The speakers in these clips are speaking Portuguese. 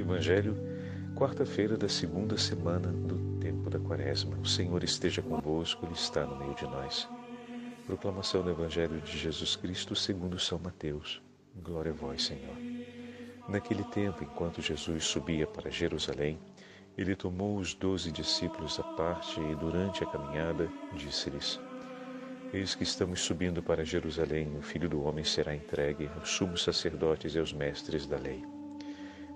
Evangelho, quarta-feira da segunda semana do tempo da Quaresma. O Senhor esteja convosco, Ele está no meio de nós. Proclamação do Evangelho de Jesus Cristo segundo São Mateus. Glória a vós, Senhor. Naquele tempo, enquanto Jesus subia para Jerusalém, ele tomou os doze discípulos à parte e, durante a caminhada, disse-lhes: Eis que estamos subindo para Jerusalém, o Filho do Homem será entregue aos sumos sacerdotes e aos mestres da lei.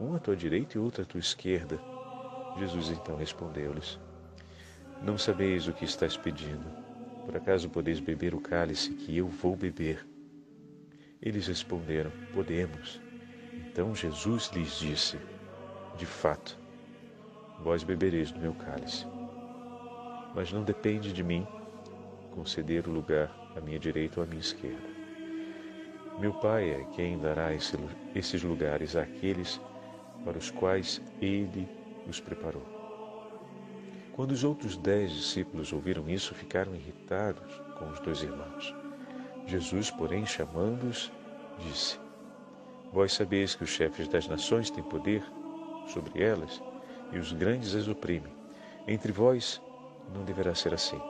um à tua direita e outro à tua esquerda. Jesus então respondeu-lhes: Não sabeis o que estás pedindo. Por acaso podeis beber o cálice que eu vou beber? Eles responderam: Podemos. Então Jesus lhes disse: De fato, vós bebereis do meu cálice. Mas não depende de mim conceder o lugar à minha direita ou à minha esquerda. Meu Pai é quem dará esses lugares àqueles para os quais Ele os preparou. Quando os outros dez discípulos ouviram isso, ficaram irritados com os dois irmãos. Jesus, porém, chamando-os, disse: Vós sabeis que os chefes das nações têm poder sobre elas e os grandes as oprimem. Entre vós não deverá ser assim.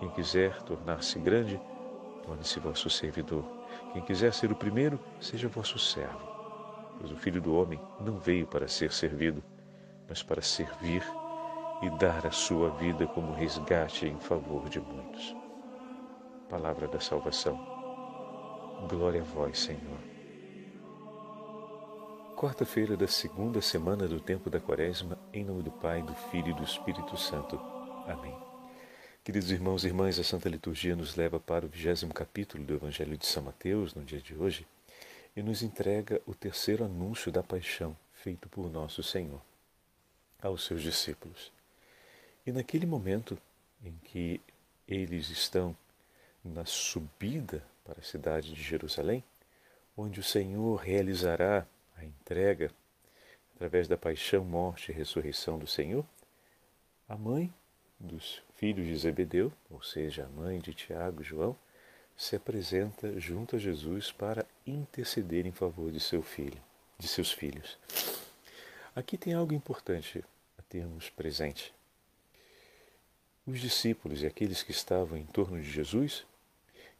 Quem quiser tornar-se grande, torne-se vosso servidor. Quem quiser ser o primeiro, seja vosso servo. Pois o Filho do Homem não veio para ser servido, mas para servir e dar a sua vida como resgate em favor de muitos. Palavra da salvação. Glória a vós, Senhor. Quarta-feira da segunda semana do tempo da Quaresma, em nome do Pai, do Filho e do Espírito Santo. Amém. Queridos irmãos e irmãs, a Santa Liturgia nos leva para o vigésimo capítulo do Evangelho de São Mateus, no dia de hoje, e nos entrega o terceiro anúncio da paixão feito por nosso Senhor aos seus discípulos. E naquele momento em que eles estão na subida para a cidade de Jerusalém, onde o Senhor realizará a entrega através da paixão, morte e ressurreição do Senhor, a mãe dos filhos de Zebedeu, ou seja, a mãe de Tiago e João, se apresenta junto a Jesus para interceder em favor de seu filho, de seus filhos. Aqui tem algo importante a termos presente. Os discípulos e aqueles que estavam em torno de Jesus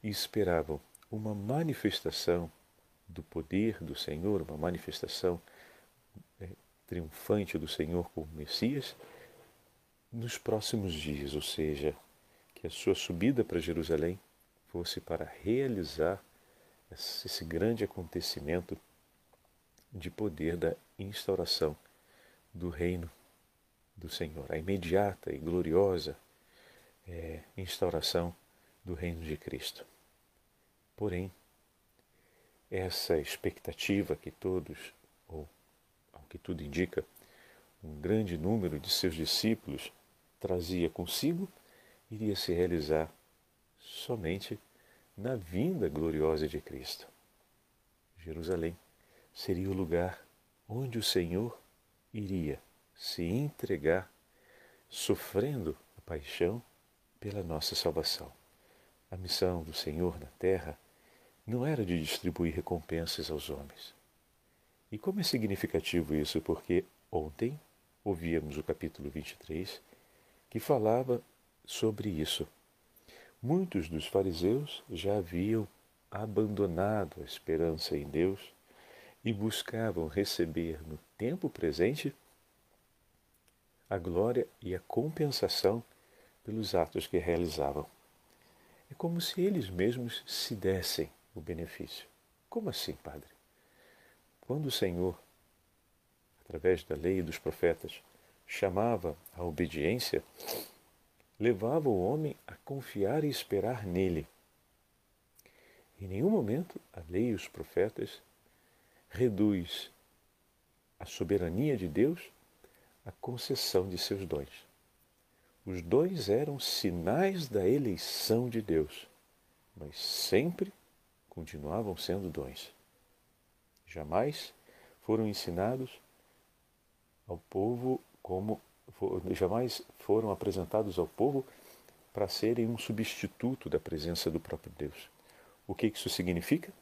esperavam uma manifestação do poder do Senhor, uma manifestação é, triunfante do Senhor como Messias, nos próximos dias, ou seja, que a sua subida para Jerusalém fosse para realizar esse grande acontecimento de poder da instauração do reino do Senhor, a imediata e gloriosa é, instauração do reino de Cristo. Porém, essa expectativa que todos, ou ao que tudo indica, um grande número de seus discípulos trazia consigo iria se realizar somente na vinda gloriosa de Cristo. Jerusalém seria o lugar onde o Senhor iria se entregar, sofrendo a paixão pela nossa salvação. A missão do Senhor na terra não era de distribuir recompensas aos homens. E como é significativo isso, porque ontem ouvíamos o capítulo 23 que falava sobre isso. Muitos dos fariseus já haviam abandonado a esperança em Deus e buscavam receber no tempo presente a glória e a compensação pelos atos que realizavam. É como se eles mesmos se dessem o benefício. Como assim, Padre? Quando o Senhor, através da lei e dos profetas, chamava a obediência, levava o homem a confiar e esperar nele. Em nenhum momento a lei e os profetas reduz a soberania de Deus a concessão de seus dons. Os dons eram sinais da eleição de Deus, mas sempre continuavam sendo dons. Jamais foram ensinados ao povo como jamais foram apresentados ao povo para serem um substituto da presença do próprio Deus. O que isso significa?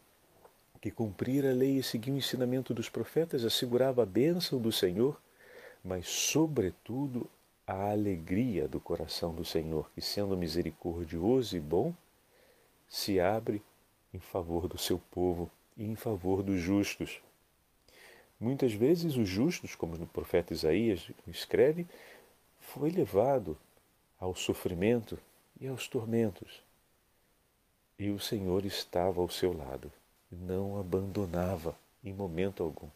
Que cumprir a lei e seguir o ensinamento dos profetas assegurava a bênção do Senhor, mas, sobretudo, a alegria do coração do Senhor, que, sendo misericordioso e bom, se abre em favor do seu povo e em favor dos justos. Muitas vezes os justos, como o profeta Isaías escreve, foi levado ao sofrimento e aos tormentos. E o Senhor estava ao seu lado, não abandonava em momento algum.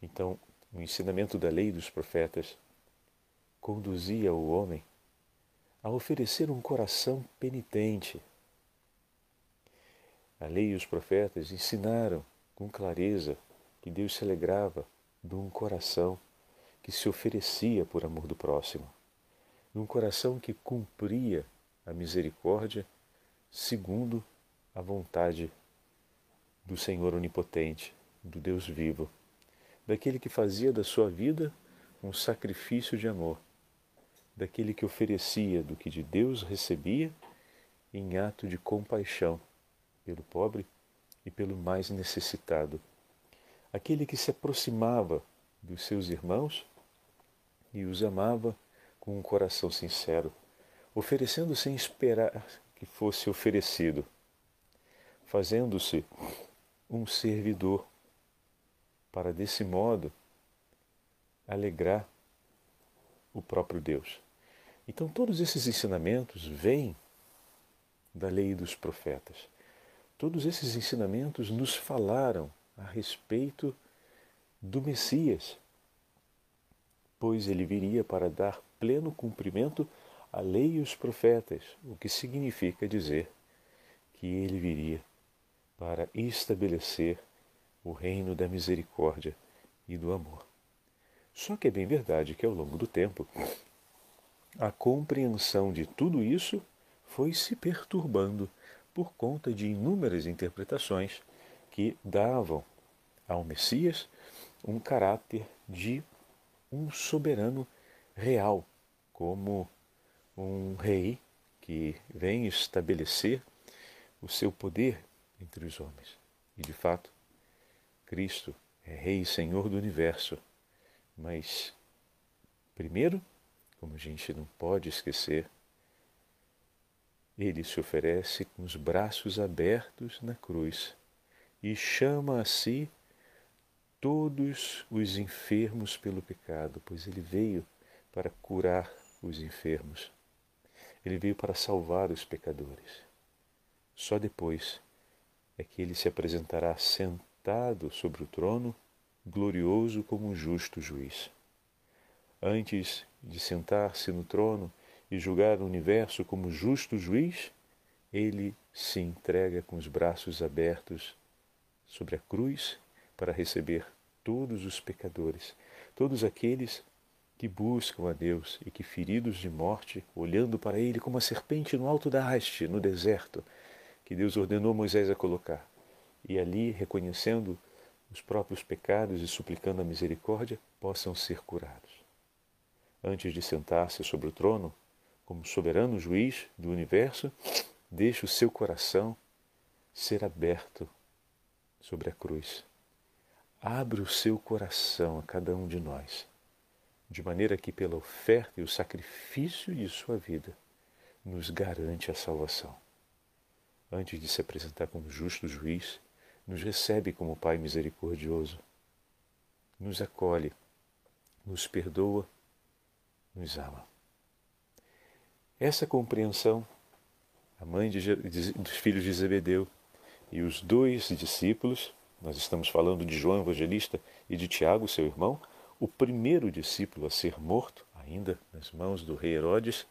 Então, o ensinamento da lei dos profetas conduzia o homem a oferecer um coração penitente. A lei e os profetas ensinaram com clareza que Deus se alegrava de um coração que se oferecia por amor do próximo, de um coração que cumpria a misericórdia segundo a vontade do Senhor Onipotente, do Deus vivo, daquele que fazia da sua vida um sacrifício de amor, daquele que oferecia do que de Deus recebia em ato de compaixão pelo pobre e pelo mais necessitado aquele que se aproximava dos seus irmãos e os amava com um coração sincero, oferecendo sem esperar que fosse oferecido, fazendo-se um servidor, para desse modo alegrar o próprio Deus. Então, todos esses ensinamentos vêm da lei dos profetas. Todos esses ensinamentos nos falaram a respeito do Messias, pois ele viria para dar pleno cumprimento à lei e os profetas, o que significa dizer que ele viria para estabelecer o reino da misericórdia e do amor. Só que é bem verdade que ao longo do tempo a compreensão de tudo isso foi se perturbando por conta de inúmeras interpretações que davam ao Messias um caráter de um soberano real, como um rei que vem estabelecer o seu poder entre os homens. E de fato, Cristo é Rei e Senhor do universo. Mas, primeiro, como a gente não pode esquecer, ele se oferece com os braços abertos na cruz e chama a si todos os enfermos pelo pecado, pois ele veio para curar os enfermos. Ele veio para salvar os pecadores. Só depois é que ele se apresentará sentado sobre o trono, glorioso como um justo juiz. Antes de sentar-se no trono e julgar o universo como justo juiz, ele se entrega com os braços abertos sobre a cruz para receber todos os pecadores, todos aqueles que buscam a Deus e que, feridos de morte, olhando para Ele como a serpente no alto da haste, no deserto, que Deus ordenou Moisés a colocar, e ali, reconhecendo os próprios pecados e suplicando a misericórdia, possam ser curados. Antes de sentar-se sobre o trono, como soberano juiz do universo, deixe o seu coração ser aberto sobre a cruz. Abre o seu coração a cada um de nós, de maneira que, pela oferta e o sacrifício de sua vida, nos garante a salvação. Antes de se apresentar como justo juiz, nos recebe como Pai misericordioso, nos acolhe, nos perdoa, nos ama. Essa compreensão, a mãe de, dos filhos de Zebedeu, e os dois discípulos, nós estamos falando de João Evangelista e de Tiago, seu irmão, o primeiro discípulo a ser morto, ainda nas mãos do rei Herodes,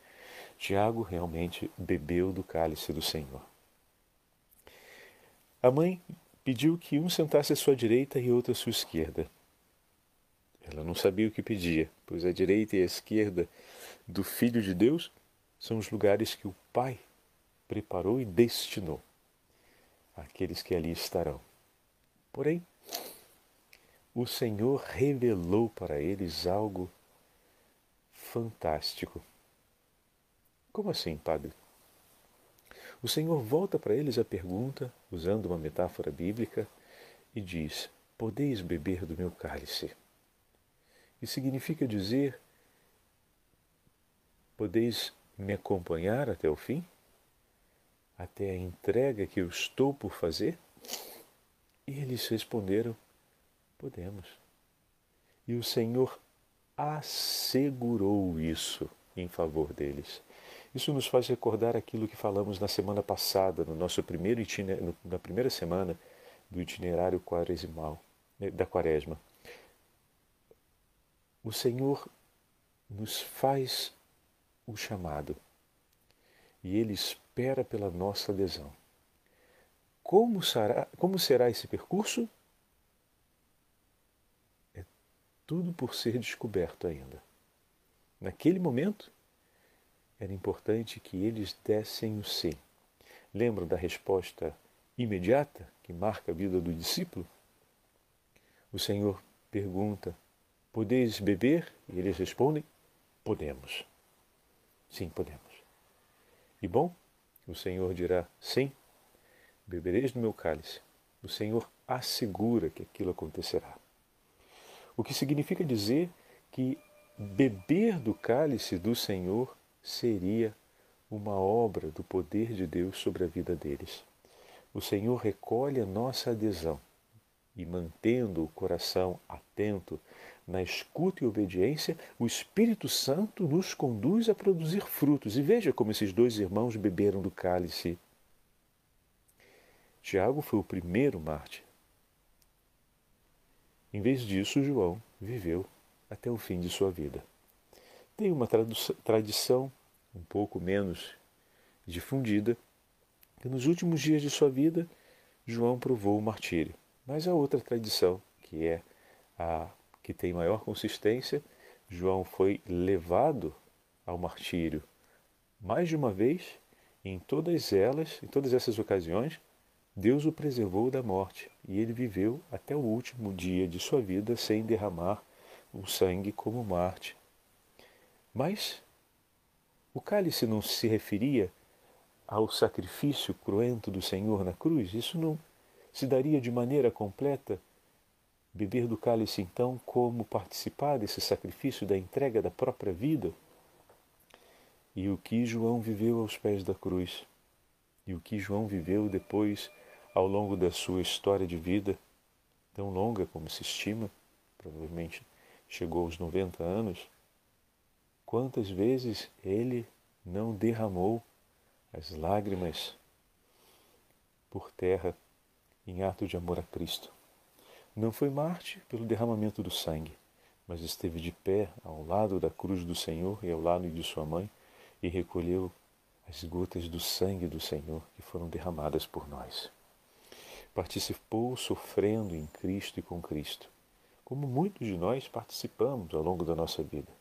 Tiago realmente bebeu do cálice do Senhor. A mãe pediu que um sentasse à sua direita e outro à sua esquerda. Ela não sabia o que pedia, pois a direita e a esquerda do Filho de Deus são os lugares que o Pai preparou e destinou àqueles que ali estarão. Porém, o Senhor revelou para eles algo fantástico. Como assim, Padre? O Senhor volta para eles a pergunta, usando uma metáfora bíblica, e diz: Podeis beber do meu cálice. Isso significa dizer: Podeis me acompanhar até o fim? Até a entrega que eu estou por fazer? E eles responderam: Podemos. E o Senhor assegurou isso em favor deles. Isso nos faz recordar aquilo que falamos na semana passada, no nosso primeiro na primeira semana do itinerário quaresimal, né, da quaresma. O Senhor nos faz o chamado e Ele espera pela nossa adesão. Como será, como será esse percurso? É tudo por ser descoberto ainda. Naquele momento, era importante que eles dessem o sim. Lembram da resposta imediata que marca a vida do discípulo? O Senhor pergunta: Podeis beber? E eles respondem: Podemos. Sim, podemos. E bom, o Senhor dirá: Sim, bebereis do meu cálice. O Senhor assegura que aquilo acontecerá. O que significa dizer que beber do cálice do Senhor seria uma obra do poder de Deus sobre a vida deles. O Senhor recolhe a nossa adesão e, mantendo o coração atento na escuta e obediência, o Espírito Santo nos conduz a produzir frutos. E veja como esses dois irmãos beberam do cálice. Tiago foi o primeiro mártir. Em vez disso, João viveu até o fim de sua vida. Tem uma tradição um pouco menos difundida que nos últimos dias de sua vida João provou o martírio. Mas a outra tradição, que é a que tem maior consistência, João foi levado ao martírio mais de uma vez, em todas elas, em todas essas ocasiões, Deus o preservou da morte e ele viveu até o último dia de sua vida sem derramar o sangue como Marte. Mas o cálice não se referia ao sacrifício cruento do Senhor na cruz? Isso não se daria de maneira completa? Beber do cálice, então, como participar desse sacrifício da entrega da própria vida? E o que João viveu aos pés da cruz? E o que João viveu depois, ao longo da sua história de vida, tão longa como se estima, provavelmente chegou aos 90 anos, quantas vezes ele não derramou as lágrimas por terra em ato de amor a Cristo. Não foi Marte pelo derramamento do sangue, mas esteve de pé ao lado da cruz do Senhor e ao lado de sua mãe e recolheu as gotas do sangue do Senhor que foram derramadas por nós. Participou sofrendo em Cristo e com Cristo como muitos de nós participamos ao longo da nossa vida.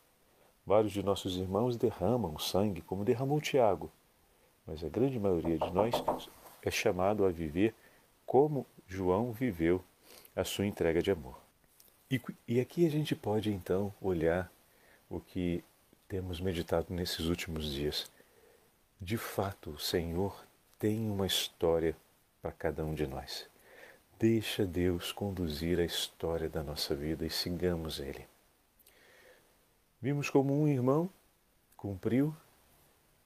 Vários de nossos irmãos derramam sangue, como derramou Tiago, mas a grande maioria de nós é chamado a viver como João viveu a sua entrega de amor. E, e aqui a gente pode então olhar o que temos meditado nesses últimos dias. De fato, o Senhor tem uma história para cada um de nós. Deixa Deus conduzir a história da nossa vida e sigamos Ele. Vimos como um irmão cumpriu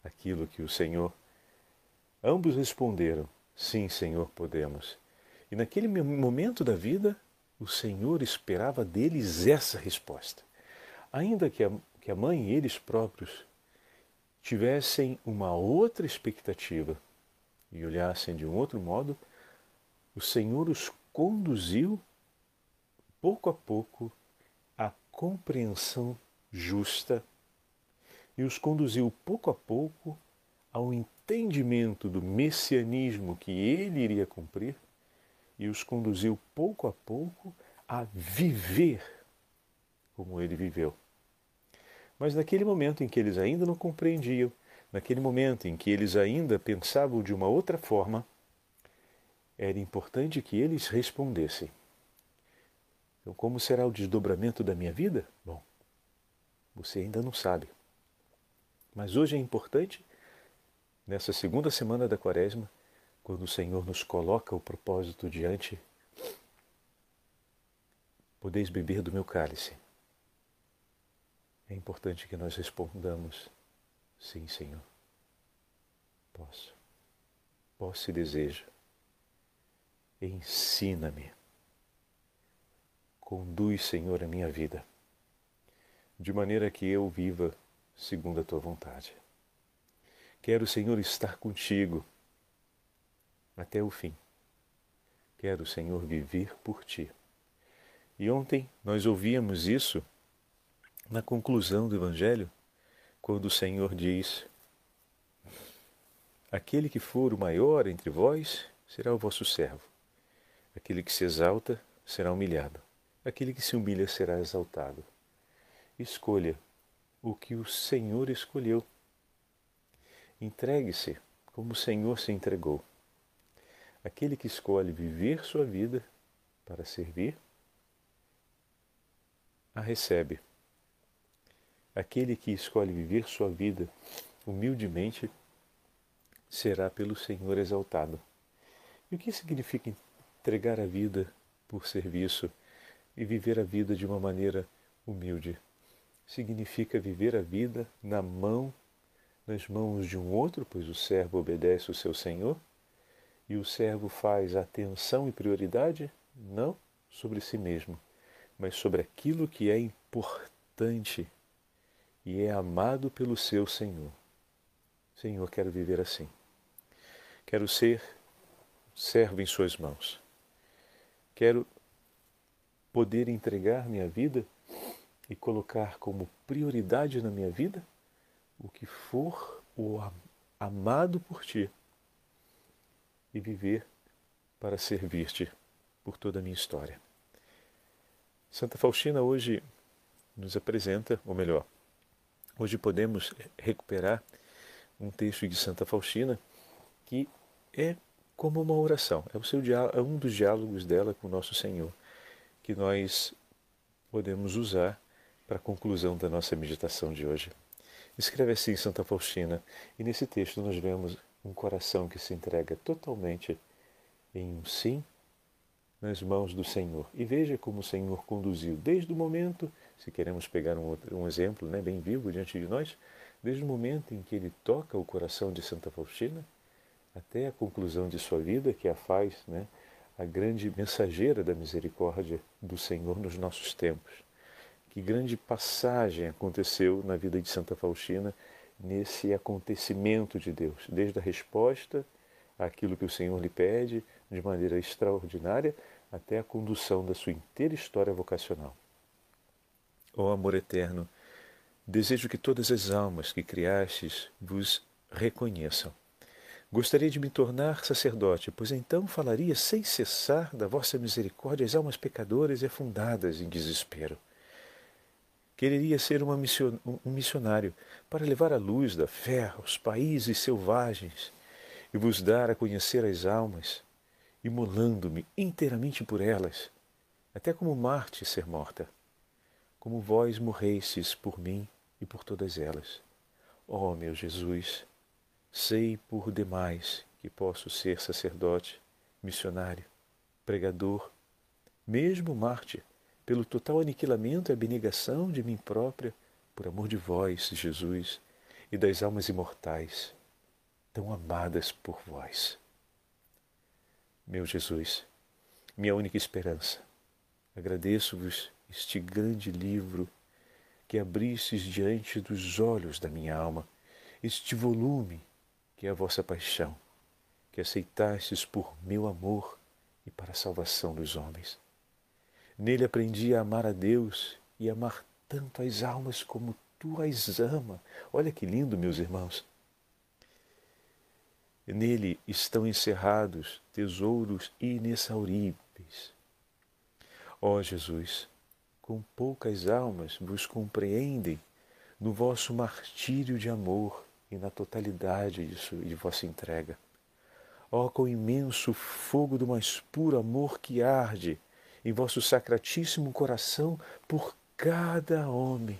aquilo que o Senhor. Ambos responderam: Sim, Senhor, podemos. E naquele momento da vida, o Senhor esperava deles essa resposta. Ainda que a, que a mãe e eles próprios tivessem uma outra expectativa e olhassem de um outro modo, o Senhor os conduziu pouco a pouco à compreensão justa e os conduziu pouco a pouco ao entendimento do messianismo que ele iria cumprir e os conduziu pouco a pouco a viver como ele viveu. Mas naquele momento em que eles ainda não compreendiam, naquele momento em que eles ainda pensavam de uma outra forma, era importante que eles respondessem. Então, como será o desdobramento da minha vida? Bom, você ainda não sabe. Mas hoje é importante, nessa segunda semana da Quaresma, quando o Senhor nos coloca o propósito diante, podeis beber do meu cálice. É importante que nós respondamos: Sim, Senhor. Posso. Posso e desejo. Ensina-me. Conduz, Senhor, a minha vida, de maneira que eu viva segundo a tua vontade. Quero, Senhor, estar contigo até o fim. Quero, Senhor, viver por ti. E ontem nós ouvíamos isso na conclusão do Evangelho, quando o Senhor diz: Aquele que for o maior entre vós será o vosso servo. Aquele que se exalta será humilhado. Aquele que se humilha será exaltado. Escolha o que o Senhor escolheu. Entregue-se como o Senhor se entregou. Aquele que escolhe viver sua vida para servir, a recebe. Aquele que escolhe viver sua vida humildemente será pelo Senhor exaltado. E o que significa entregar a vida por serviço e viver a vida de uma maneira humilde? significa viver a vida na mão, nas mãos de um outro, pois o servo obedece o seu senhor, e o servo faz atenção e prioridade não sobre si mesmo, mas sobre aquilo que é importante e é amado pelo seu Senhor. Senhor, quero viver assim. Quero ser servo em Suas mãos. Quero poder entregar minha vida e colocar como prioridade na minha vida o que for o amado por ti e viver para servir-te por toda a minha história. Santa Faustina hoje nos apresenta, ou melhor, hoje podemos recuperar um texto de Santa Faustina que é como uma oração, é, o seu, é um dos diálogos dela com o nosso Senhor, que nós podemos usar para a conclusão da nossa meditação de hoje. Escreve assim Santa Faustina, e nesse texto nós vemos um coração que se entrega totalmente em um sim nas mãos do Senhor. E veja como o Senhor conduziu desde o momento, se queremos pegar um, outro, um exemplo né, bem vivo diante de nós, desde o momento em que ele toca o coração de Santa Faustina, até a conclusão de sua vida, que a faz né, a grande mensageira da misericórdia do Senhor nos nossos tempos que grande passagem aconteceu na vida de Santa Faustina nesse acontecimento de Deus, desde a resposta àquilo que o Senhor lhe pede de maneira extraordinária até a condução da sua inteira história vocacional. Ó oh, amor eterno, desejo que todas as almas que criastes vos reconheçam. Gostaria de me tornar sacerdote, pois então falaria sem cessar da vossa misericórdia às almas pecadoras e afundadas em desespero. Quereria ser mission, um missionário para levar a luz da fé aos países selvagens e vos dar a conhecer as almas, imolando-me inteiramente por elas, até como Marte ser morta, como vós morrestes por mim e por todas elas. Ó oh, meu Jesus, sei por demais que posso ser sacerdote, missionário, pregador, mesmo Marte pelo total aniquilamento e abnegação de mim própria, por amor de vós, Jesus, e das almas imortais, tão amadas por vós. Meu Jesus, minha única esperança, agradeço-vos este grande livro que abristes diante dos olhos da minha alma, este volume que é a vossa paixão, que aceitastes por meu amor e para a salvação dos homens. Nele aprendi a amar a Deus e amar tanto as almas como tu as ama. Olha que lindo, meus irmãos. Nele estão encerrados tesouros inexauríveis. Ó oh, Jesus, com poucas almas vos compreendem no vosso martírio de amor e na totalidade de, de vossa entrega. Ó, com imenso fogo do mais puro amor que arde em vosso sacratíssimo coração por cada homem.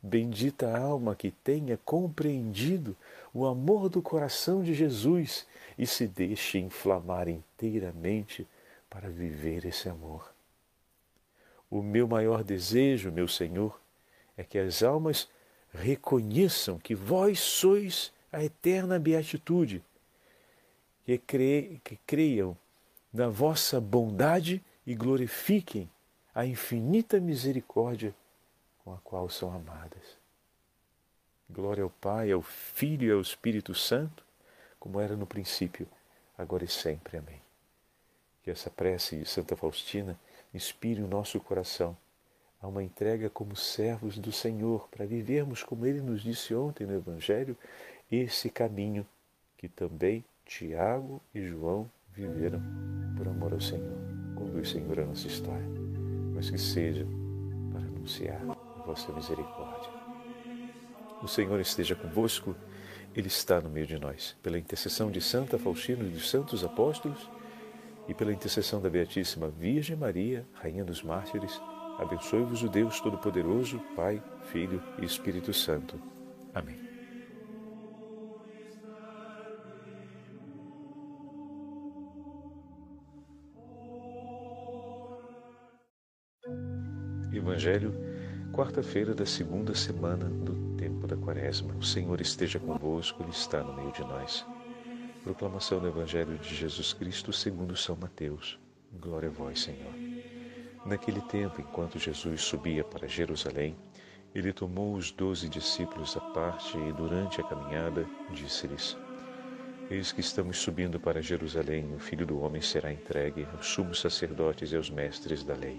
Bendita alma que tenha compreendido o amor do coração de Jesus e se deixe inflamar inteiramente para viver esse amor. O meu maior desejo, meu Senhor, é que as almas reconheçam que vós sois a eterna beatitude, que, cre... que creiam na vossa bondade e glorifiquem a infinita misericórdia com a qual são amadas. Glória ao Pai, ao Filho e ao Espírito Santo, como era no princípio, agora e sempre. Amém. Que essa prece de Santa Faustina inspire o nosso coração a uma entrega como servos do Senhor, para vivermos, como ele nos disse ontem no Evangelho, esse caminho que também Tiago e João viveram por amor ao Senhor. Conduz, Senhor, a nossa história, mas que seja para anunciar a vossa misericórdia. O Senhor esteja convosco, Ele está no meio de nós. Pela intercessão de Santa Faustina e dos santos apóstolos, e pela intercessão da Beatíssima Virgem Maria, Rainha dos Mártires, abençoe-vos o Deus Todo-Poderoso, Pai, Filho e Espírito Santo. Amém. Evangelho, quarta-feira da segunda semana do tempo da Quaresma. O Senhor esteja convosco, Ele está no meio de nós. Proclamação do Evangelho de Jesus Cristo segundo São Mateus. Glória a vós, Senhor. Naquele tempo, enquanto Jesus subia para Jerusalém, ele tomou os doze discípulos à parte e, durante a caminhada, disse-lhes: Eis que estamos subindo para Jerusalém, o Filho do Homem será entregue aos sumos sacerdotes e aos mestres da lei.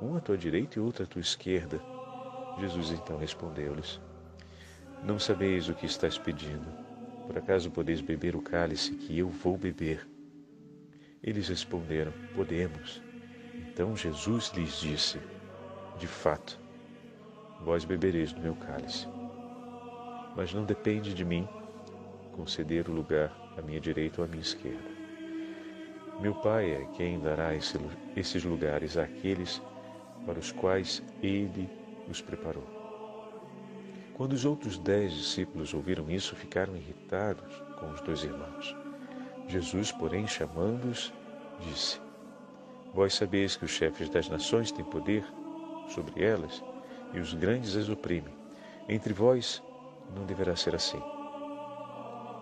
um à tua direita e outro à tua esquerda. Jesus então respondeu-lhes: Não sabeis o que estás pedindo. Por acaso podeis beber o cálice que eu vou beber? Eles responderam: Podemos. Então Jesus lhes disse: De fato, vós bebereis do meu cálice. Mas não depende de mim conceder o lugar à minha direita ou à minha esquerda. Meu Pai é quem dará esse, esses lugares àqueles para os quais Ele os preparou. Quando os outros dez discípulos ouviram isso, ficaram irritados com os dois irmãos. Jesus, porém, chamando-os, disse: Vós sabeis que os chefes das nações têm poder sobre elas e os grandes as oprimem. Entre vós não deverá ser assim.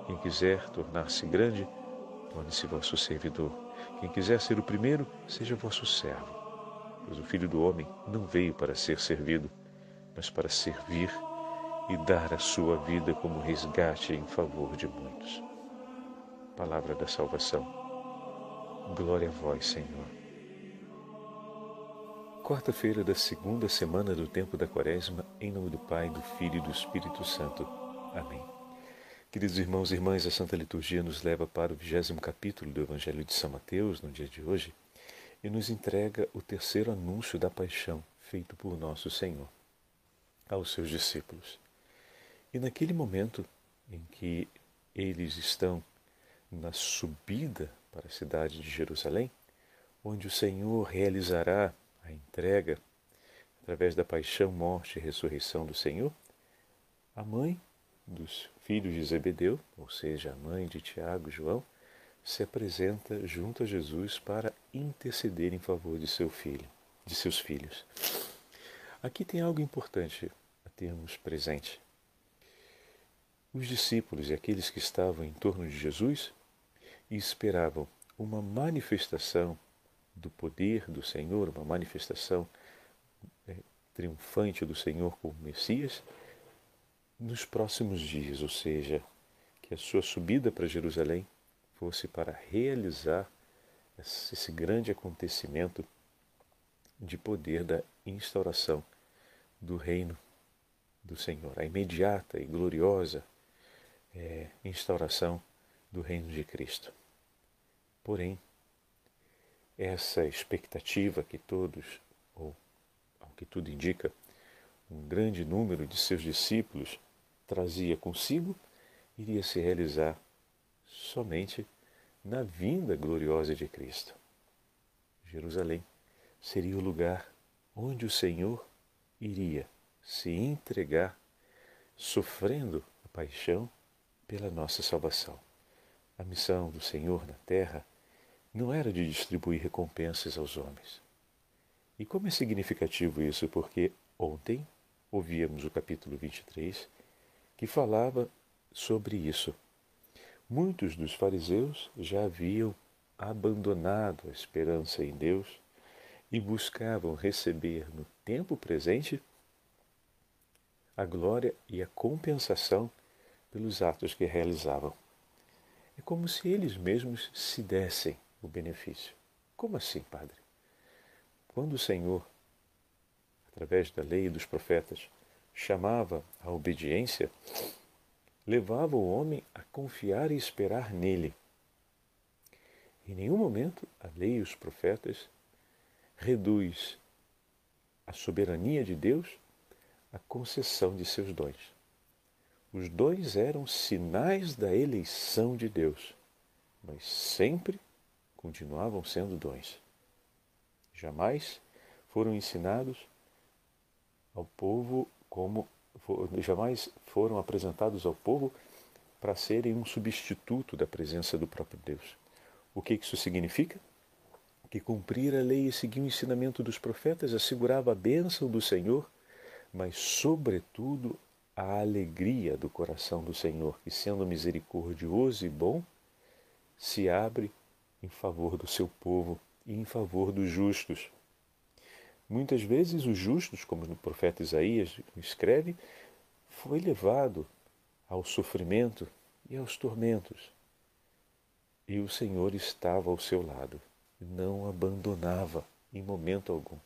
Quem quiser tornar-se grande, torne-se vosso servidor. Quem quiser ser o primeiro, seja vosso servo. Pois o Filho do Homem não veio para ser servido, mas para servir e dar a sua vida como resgate em favor de muitos palavra da salvação. Glória a vós, Senhor. Quarta-feira da segunda semana do tempo da Quaresma, em nome do Pai, do Filho e do Espírito Santo. Amém. Queridos irmãos e irmãs, a Santa Liturgia nos leva para o vigésimo capítulo do Evangelho de São Mateus, no dia de hoje, e nos entrega o terceiro anúncio da paixão feito por nosso Senhor aos seus discípulos. E naquele momento em que eles estão na subida para a cidade de Jerusalém, onde o Senhor realizará a entrega através da paixão, morte e ressurreição do Senhor, a mãe dos filhos de Zebedeu, ou seja, a mãe de Tiago e João, se apresenta junto a Jesus para interceder em favor de seu filho, de seus filhos. Aqui tem algo importante a termos presente. Os discípulos e aqueles que estavam em torno de Jesus esperavam uma manifestação do poder do Senhor, uma manifestação é, triunfante do Senhor como Messias nos próximos dias, ou seja, que a sua subida para Jerusalém fosse para realizar esse grande acontecimento de poder da instauração do reino do Senhor, a imediata e gloriosa é, instauração do reino de Cristo. Porém, essa expectativa que todos, ou ao que tudo indica, um grande número de seus discípulos trazia consigo, iria se realizar somente na vinda gloriosa de Cristo. Jerusalém seria o lugar onde o Senhor iria se entregar, sofrendo a paixão pela nossa salvação. A missão do Senhor na terra não era de distribuir recompensas aos homens. E como é significativo isso? Porque ontem ouvíamos o capítulo 23 que falava sobre isso. Muitos dos fariseus já haviam abandonado a esperança em Deus e buscavam receber no tempo presente a glória e a compensação pelos atos que realizavam. É como se eles mesmos se dessem o benefício. Como assim, Padre? Quando o Senhor, através da lei e dos profetas, chamava a obediência, levava o homem a confiar e esperar nele. Em nenhum momento a lei e os profetas reduz a soberania de Deus à concessão de seus dons. Os dons eram sinais da eleição de Deus, mas sempre continuavam sendo dons. Jamais foram ensinados ao povo como jamais foram apresentados ao povo para serem um substituto da presença do próprio Deus. O que isso significa? Que cumprir a lei e seguir o ensinamento dos profetas assegurava a bênção do Senhor, mas, sobretudo, a alegria do coração do Senhor, que, sendo misericordioso e bom, se abre em favor do seu povo e em favor dos justos. Muitas vezes os justos, como o profeta Isaías escreve, foi levado ao sofrimento e aos tormentos. E o Senhor estava ao seu lado, não abandonava em momento algum.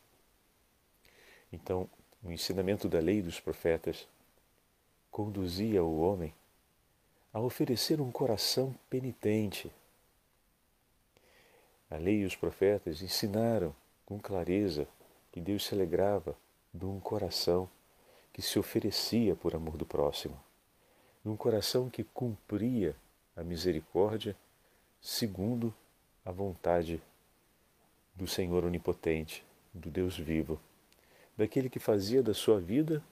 Então, o ensinamento da lei dos profetas conduzia o homem a oferecer um coração penitente. A lei e os profetas ensinaram com clareza que Deus se alegrava de um coração que se oferecia por amor do próximo, de um coração que cumpria a misericórdia segundo a vontade do Senhor onipotente, do Deus vivo, daquele que fazia da sua vida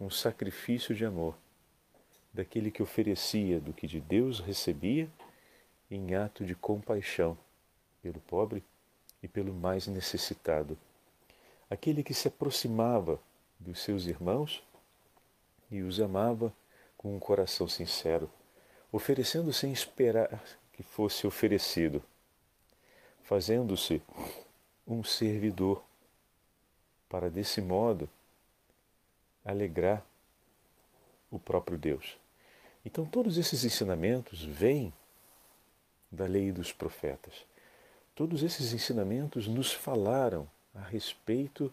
um sacrifício de amor, daquele que oferecia do que de Deus recebia em ato de compaixão pelo pobre e pelo mais necessitado aquele que se aproximava dos seus irmãos e os amava com um coração sincero, oferecendo sem esperar que fosse oferecido, fazendo-se um servidor, para desse modo alegrar o próprio Deus. Então, todos esses ensinamentos vêm da lei dos profetas. Todos esses ensinamentos nos falaram a respeito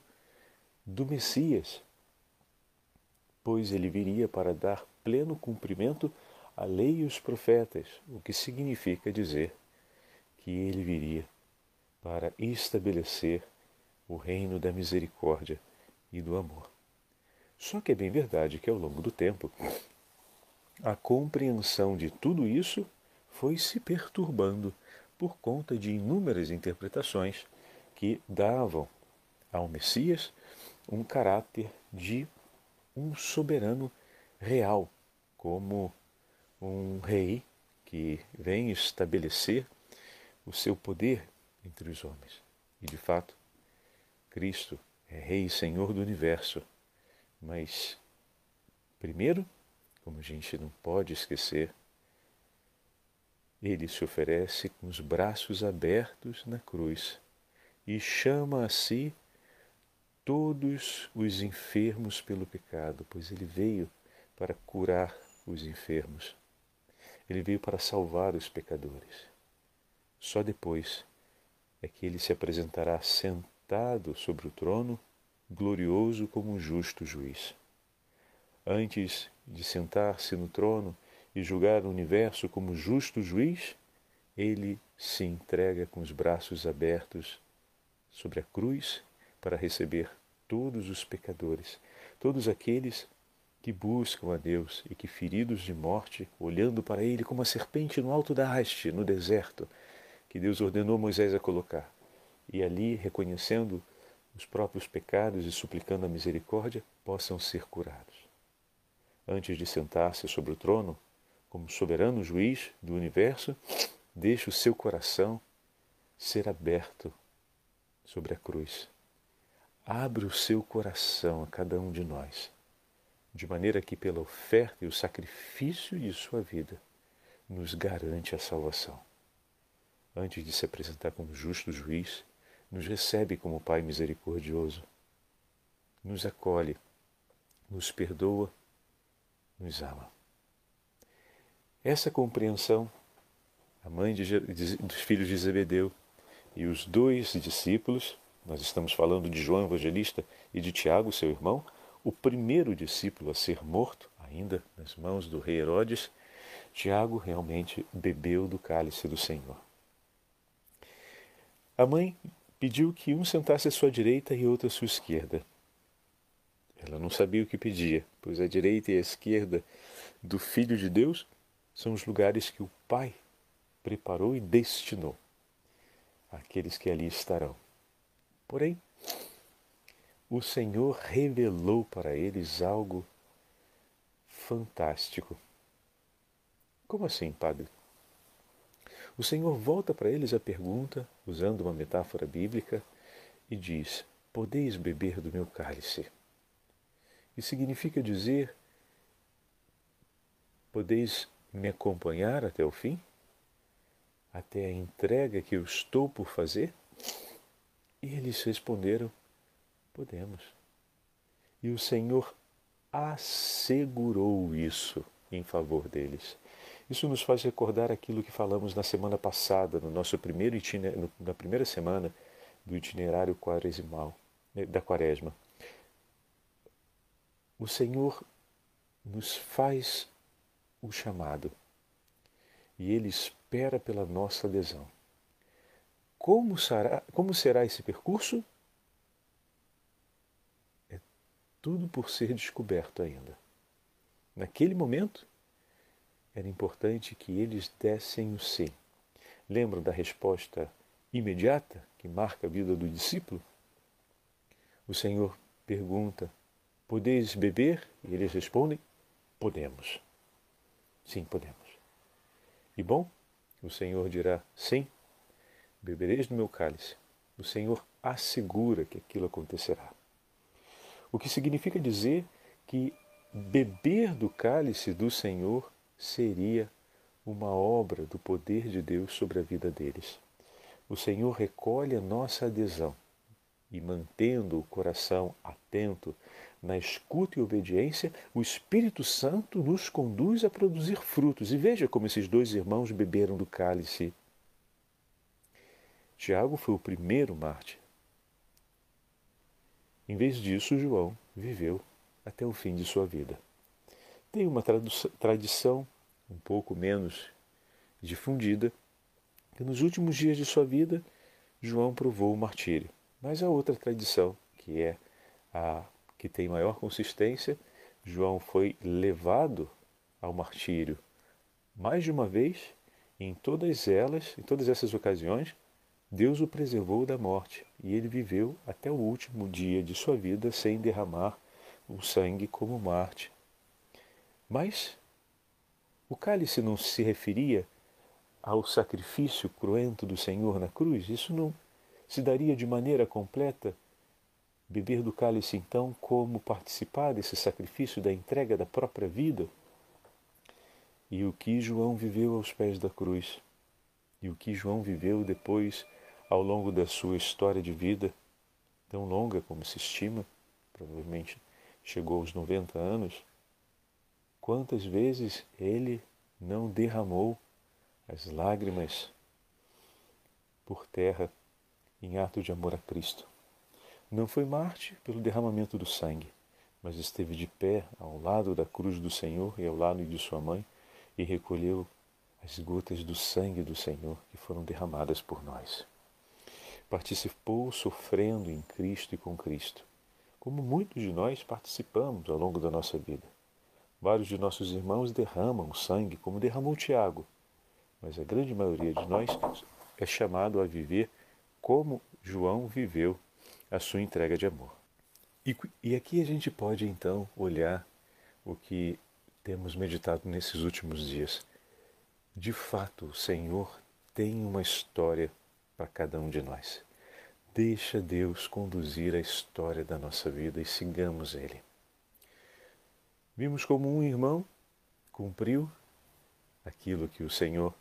do Messias, pois ele viria para dar pleno cumprimento à lei e os profetas, o que significa dizer que ele viria para estabelecer o reino da misericórdia e do amor. Só que é bem verdade que ao longo do tempo a compreensão de tudo isso foi se perturbando por conta de inúmeras interpretações que davam ao Messias um caráter de um soberano real, como um rei que vem estabelecer o seu poder entre os homens. E de fato, Cristo é Rei e Senhor do universo. Mas, primeiro, como a gente não pode esquecer, ele se oferece com os braços abertos na cruz e chama a si todos os enfermos pelo pecado, pois ele veio para curar os enfermos. Ele veio para salvar os pecadores. Só depois é que ele se apresentará sentado sobre o trono, glorioso como um justo juiz. Antes de sentar-se no trono e julgar o universo como justo juiz, ele se entrega com os braços abertos sobre a cruz para receber todos os pecadores, todos aqueles que buscam a Deus e que, feridos de morte, olhando para Ele como a serpente no alto da haste, no deserto, que Deus ordenou Moisés a colocar, e ali, reconhecendo os próprios pecados e suplicando a misericórdia, possam ser curados. Antes de sentar-se sobre o trono, como soberano juiz do universo, deixe o seu coração ser aberto sobre a cruz. Abre o seu coração a cada um de nós, de maneira que, pela oferta e o sacrifício de sua vida, nos garante a salvação antes de se apresentar como justo juiz, nos recebe como Pai misericordioso, nos acolhe, nos perdoa, nos ama. Essa compreensão, a mãe de, dos filhos de Zebedeu e os dois discípulos, nós estamos falando de João Evangelista e de Tiago, seu irmão, o primeiro discípulo a ser morto, ainda nas mãos do rei Herodes, Tiago realmente bebeu do cálice do Senhor. A mãe pediu que um sentasse à sua direita e outro à sua esquerda. Ela não sabia o que pedia, pois a direita e a esquerda do Filho de Deus são os lugares que o Pai preparou e destinou àqueles que ali estarão. Porém, o Senhor revelou para eles algo fantástico. Como assim, Padre? O Senhor volta para eles a pergunta, usando uma metáfora bíblica, e diz: Podeis beber do meu cálice. E significa dizer: Podeis me acompanhar até o fim? Até a entrega que eu estou por fazer? E eles responderam: Podemos. E o Senhor assegurou isso em favor deles. Isso nos faz recordar aquilo que falamos na semana passada, no nosso primeiro na primeira semana do itinerário quaresimal, né, da quaresma. O Senhor nos faz o chamado e Ele espera pela nossa adesão. Como será, como será esse percurso? É tudo por ser descoberto ainda. Naquele momento, era importante que eles dessem o sim. Lembram da resposta imediata que marca a vida do discípulo? O Senhor pergunta: Podeis beber? E eles respondem: Podemos. Sim, podemos. E bom, o Senhor dirá: Sim, bebereis do meu cálice. O Senhor assegura que aquilo acontecerá. O que significa dizer que beber do cálice do Senhor seria uma obra do poder de Deus sobre a vida deles. O Senhor recolhe a nossa adesão e, mantendo o coração atento na escuta e obediência, o Espírito Santo nos conduz a produzir frutos. E veja como esses dois irmãos beberam do cálice. Tiago foi o primeiro mártir. Em vez disso, João viveu até o fim de sua vida. Tem uma tradição um pouco menos difundida que nos últimos dias de sua vida João provou o martírio. Mas a outra tradição, que é a que tem maior consistência, João foi levado ao martírio mais de uma vez, e em todas elas, em todas essas ocasiões, Deus o preservou da morte e ele viveu até o último dia de sua vida sem derramar o sangue como Marte. Mas o cálice não se referia ao sacrifício cruento do Senhor na cruz? Isso não se daria de maneira completa? Beber do cálice, então, como participar desse sacrifício da entrega da própria vida? E o que João viveu aos pés da cruz? E o que João viveu depois, ao longo da sua história de vida, tão longa como se estima, provavelmente chegou aos 90 anos, quantas vezes ele não derramou as lágrimas por terra em ato de amor a Cristo. Não foi Marte pelo derramamento do sangue, mas esteve de pé ao lado da cruz do Senhor e ao lado de sua mãe e recolheu as gotas do sangue do Senhor que foram derramadas por nós. Participou sofrendo em Cristo e com Cristo, como muitos de nós participamos ao longo da nossa vida. Vários de nossos irmãos derramam sangue, como derramou Tiago, mas a grande maioria de nós é chamado a viver como João viveu a sua entrega de amor. E, e aqui a gente pode então olhar o que temos meditado nesses últimos dias. De fato, o Senhor tem uma história para cada um de nós. Deixa Deus conduzir a história da nossa vida e sigamos Ele. Vimos como um irmão cumpriu aquilo que o Senhor.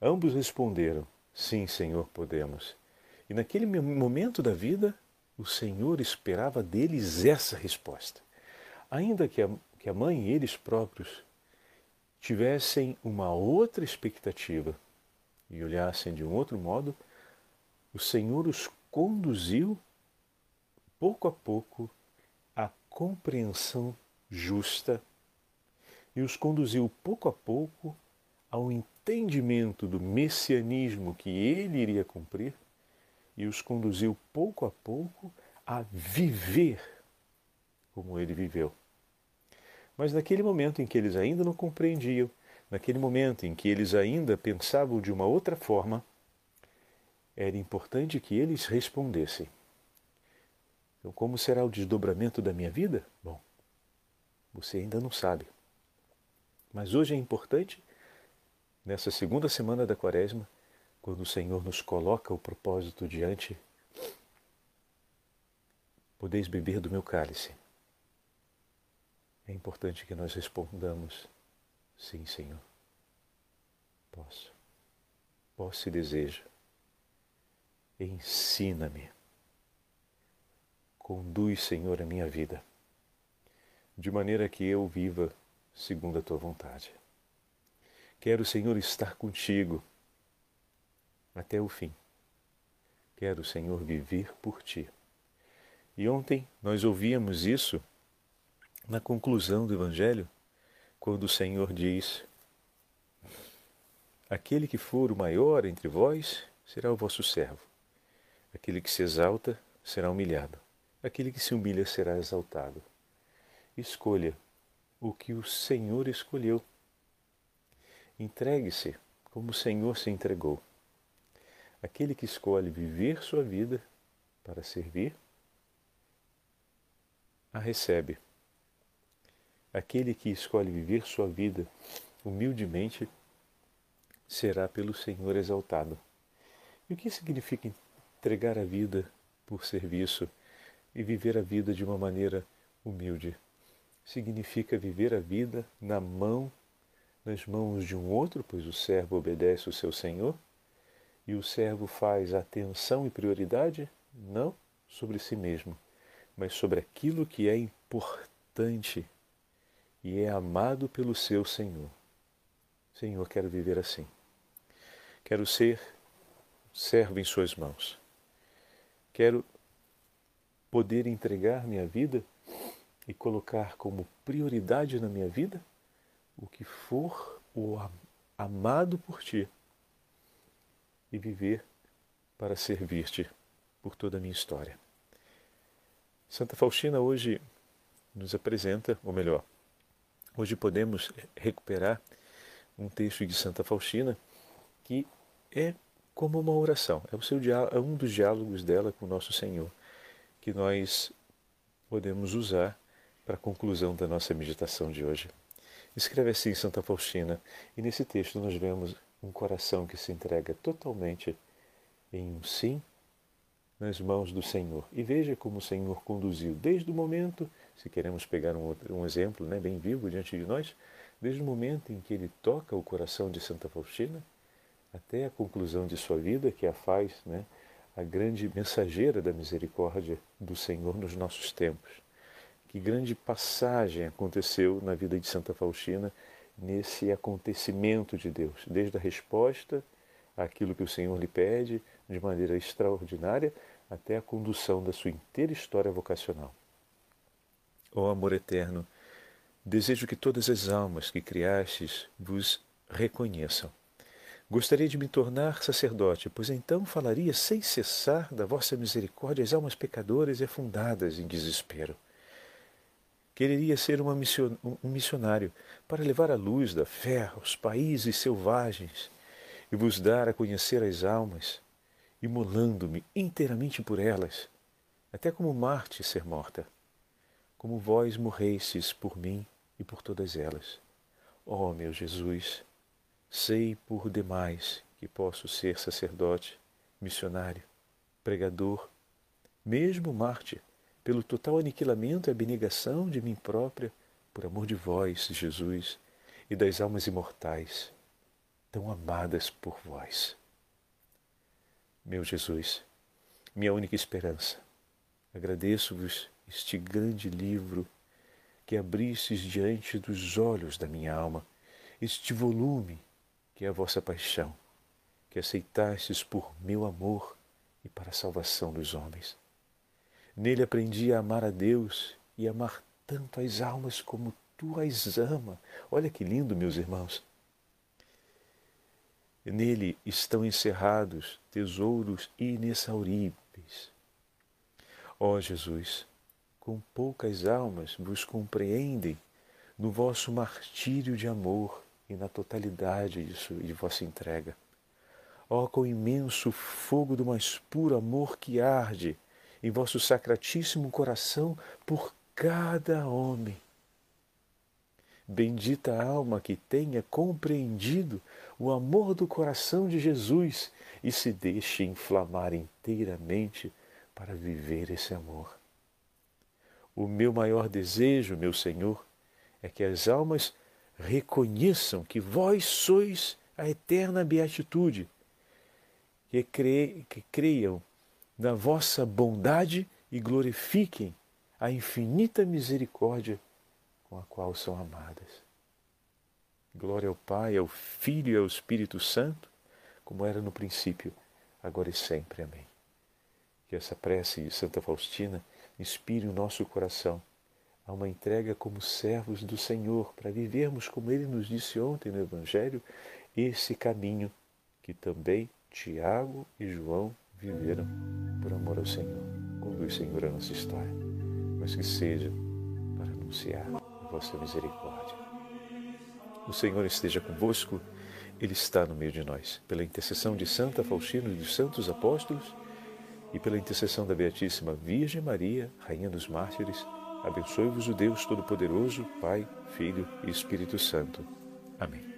Ambos responderam: Sim, Senhor, podemos. E naquele momento da vida, o Senhor esperava deles essa resposta. Ainda que a, que a mãe e eles próprios tivessem uma outra expectativa e olhassem de um outro modo, o Senhor os conduziu pouco a pouco à compreensão justa e os conduziu pouco a pouco ao entendimento do messianismo que ele iria cumprir e os conduziu pouco a pouco a viver como ele viveu. Mas naquele momento em que eles ainda não compreendiam, naquele momento em que eles ainda pensavam de uma outra forma, era importante que eles respondessem. Então, como será o desdobramento da minha vida? Bom, você ainda não sabe. Mas hoje é importante, nessa segunda semana da quaresma, quando o Senhor nos coloca o propósito diante, podeis beber do meu cálice. É importante que nós respondamos: sim, Senhor. Posso. Posso e desejo. Ensina-me. Conduz, Senhor, a minha vida de maneira que eu viva segundo a tua vontade. Quero, Senhor, estar contigo até o fim. Quero, Senhor, viver por ti. E ontem nós ouvíamos isso na conclusão do Evangelho, quando o Senhor diz: Aquele que for o maior entre vós será o vosso servo. Aquele que se exalta será humilhado. Aquele que se humilha será exaltado escolha o que o Senhor escolheu. Entregue-se como o Senhor se entregou. Aquele que escolhe viver sua vida para servir, a recebe. Aquele que escolhe viver sua vida humildemente será pelo Senhor exaltado. E o que significa entregar a vida por serviço e viver a vida de uma maneira humilde? significa viver a vida na mão, nas mãos de um outro, pois o servo obedece o seu senhor, e o servo faz atenção e prioridade não sobre si mesmo, mas sobre aquilo que é importante e é amado pelo seu Senhor. Senhor, quero viver assim. Quero ser servo em Suas mãos. Quero poder entregar minha vida e colocar como prioridade na minha vida o que for o amado por ti e viver para servir-te por toda a minha história. Santa Faustina hoje nos apresenta, ou melhor, hoje podemos recuperar um texto de Santa Faustina que é como uma oração, é, o seu, é um dos diálogos dela com o nosso Senhor, que nós podemos usar para a conclusão da nossa meditação de hoje. Escreve assim Santa Faustina, e nesse texto nós vemos um coração que se entrega totalmente em um sim nas mãos do Senhor. E veja como o Senhor conduziu desde o momento, se queremos pegar um, outro, um exemplo né, bem vivo diante de nós, desde o momento em que ele toca o coração de Santa Faustina até a conclusão de sua vida, que a faz né, a grande mensageira da misericórdia do Senhor nos nossos tempos. Que grande passagem aconteceu na vida de Santa Faustina nesse acontecimento de Deus, desde a resposta àquilo que o Senhor lhe pede de maneira extraordinária até a condução da sua inteira história vocacional. Ó oh, amor eterno, desejo que todas as almas que criastes vos reconheçam. Gostaria de me tornar sacerdote, pois então falaria sem cessar da vossa misericórdia às almas pecadoras e afundadas em desespero. Quereria ser mission, um missionário para levar a luz da fé aos países selvagens e vos dar a conhecer as almas, imolando-me inteiramente por elas, até como Marte ser morta, como vós morrestes por mim e por todas elas. Ó oh, meu Jesus, sei por demais que posso ser sacerdote, missionário, pregador, mesmo Marte pelo total aniquilamento e abnegação de mim própria, por amor de vós, Jesus, e das almas imortais, tão amadas por vós. Meu Jesus, minha única esperança, agradeço-vos este grande livro que abristes diante dos olhos da minha alma, este volume que é a vossa paixão, que aceitastes por meu amor e para a salvação dos homens. Nele aprendi a amar a Deus e amar tanto as almas como tu as ama. Olha que lindo, meus irmãos. Nele estão encerrados tesouros inexauríveis. Ó Jesus, com poucas almas vos compreendem no vosso martírio de amor e na totalidade de, de vossa entrega. Ó, com imenso fogo do mais puro amor que arde em vosso sacratíssimo coração por cada homem. Bendita alma que tenha compreendido o amor do coração de Jesus e se deixe inflamar inteiramente para viver esse amor. O meu maior desejo, meu Senhor, é que as almas reconheçam que vós sois a eterna beatitude, que, cre... que creiam na vossa bondade e glorifiquem a infinita misericórdia com a qual são amadas. Glória ao Pai, ao Filho e ao Espírito Santo, como era no princípio, agora e sempre. Amém. Que essa prece de Santa Faustina inspire o nosso coração a uma entrega como servos do Senhor, para vivermos, como ele nos disse ontem no Evangelho, esse caminho que também Tiago e João viveram por amor ao Senhor. Conduz, Senhor, a nossa história, mas que seja para anunciar a vossa misericórdia. O Senhor esteja convosco, Ele está no meio de nós. Pela intercessão de Santa Faustina e dos santos apóstolos, e pela intercessão da Beatíssima Virgem Maria, Rainha dos Mártires, abençoe-vos o Deus Todo-Poderoso, Pai, Filho e Espírito Santo. Amém.